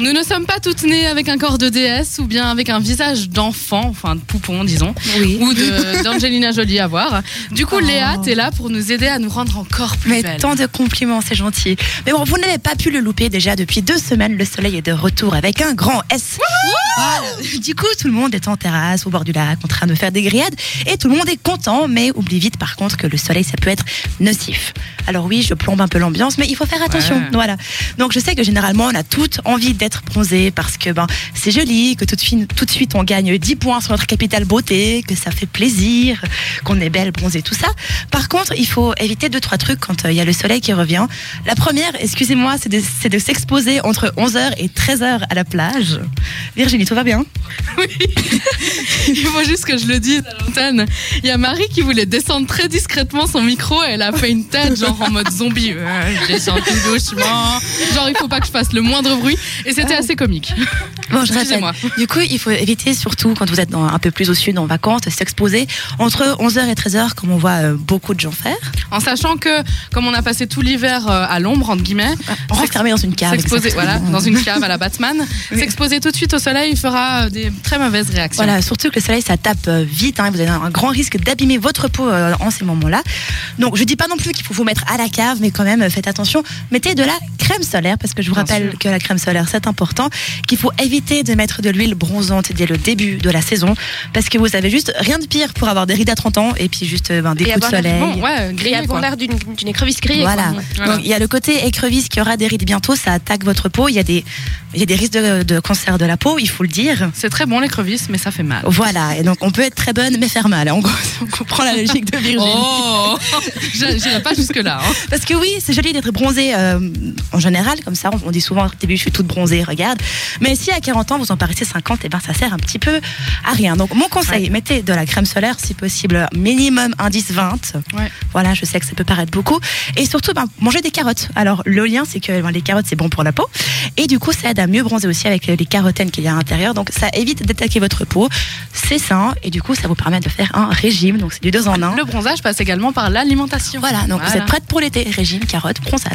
Nous ne sommes pas toutes nées avec un corps de déesse ou bien avec un visage d'enfant, enfin de poupon disons, Oui. ou de- d'Angelina Jolie à voir. Du coup, Oh. Léa, t'es là pour nous aider à nous rendre encore plus Mais belles. tant de compliments, c'est gentil. Mais bon, vous n'avez pas pu le louper déjà depuis deux semaines. Le soleil est de retour avec un grand S. Voilà. Du coup, tout le monde est en terrasse, au bord du lac, en train de faire des grillades. Et tout le monde est content, mais oublie vite par contre que le soleil, ça peut être nocif. Alors oui, je plombe un peu l'ambiance, mais il faut faire attention. Ouais. Voilà. Donc je sais que généralement, on a toutes envie d'être bronzé parce que ben, c'est joli, que tout de, suite, tout de suite on gagne 10 points sur notre capitale beauté, que ça fait plaisir, qu'on est belle, bronzée, tout ça. Par contre, il faut éviter deux, trois trucs quand euh, il y a le soleil qui revient. La première, excusez-moi, c'est de, de s'exposer entre 11h et 13h à la plage. Virginie, tout va bien? Il faut juste que je le dise à l'antenne. Il y a Marie qui voulait descendre très discrètement son micro et elle a fait une tête genre en mode zombie. Ouais, je descends tout doucement. Genre il faut pas que je fasse le moindre bruit. Et c'était assez comique. Bon, je. Excusez-moi. Du coup, il faut éviter surtout quand vous êtes dans, un peu plus au sud en vacances, s'exposer entre 11h et 13h comme on voit euh, beaucoup de gens faire. En sachant que, comme on a passé tout l'hiver euh, à l'ombre, entre guillemets, Enfermé dans une cave. s'exposer voilà, dans une cave à la Batman, Oui. s'exposer tout de suite au soleil fera euh, des très mauvaises réactions. Voilà, surtout que le soleil, ça tape vite. hein, vous avez un grand risque d'abîmer votre peau en ces moments-là. Donc, je dis pas non plus qu'il faut vous mettre à la cave, mais quand même, faites attention. Mettez de la crème solaire, parce que je vous Bien rappelle sûr. que la crème solaire, c'est important. Qu'il faut éviter de mettre de l'huile bronzante dès le début de la saison, parce que vous avez juste rien de pire pour avoir des rides à 30 ans et puis juste euh, ben, des Et coups de soleil. Bon, ouais, Et grillé, avoir quoi. l'air d'une d'une écrevisse grillée. Voilà. quoi. Voilà. Donc il y a le côté écrevisse qui aura des rides bientôt, ça attaque votre peau. Il y a des, il y a des risques de, de cancer de la peau, il faut le dire. C'est très bon l'écrevisse, mais ça fait mal. Voilà, et donc on peut être très bonne mais faire mal. En gros, on comprend la logique de Virginie. Oh Je- pas jusque-là. hein. Parce que oui, c'est joli d'être bronzé euh, en général, comme ça. On, on dit souvent au début, je suis toute bronzée, regarde. Mais si à 40 ans, vous en paraissez 50, et ben ça sert un petit peu à rien. Donc mon conseil, mettez de la crème solaire, si possible, minimum indice 20. Ouais. Voilà, je sais que ça peut paraître beaucoup. Et surtout, ben, mangez des carottes. Alors le lien, c'est que ben, les carottes, c'est bon pour la peau. Et du coup, ça aide à mieux bronzer aussi avec les carotènes qu'il y a à l'intérieur. Donc ça évite d'attaquer votre peau. C'est sain. Et du coup, ça vous permet de faire un régime. Donc c'est du deux en un. Le bronzage passe également par l'alimentation. Voilà, donc vous êtes prête pour l'été. Régime, carottes, bronzage.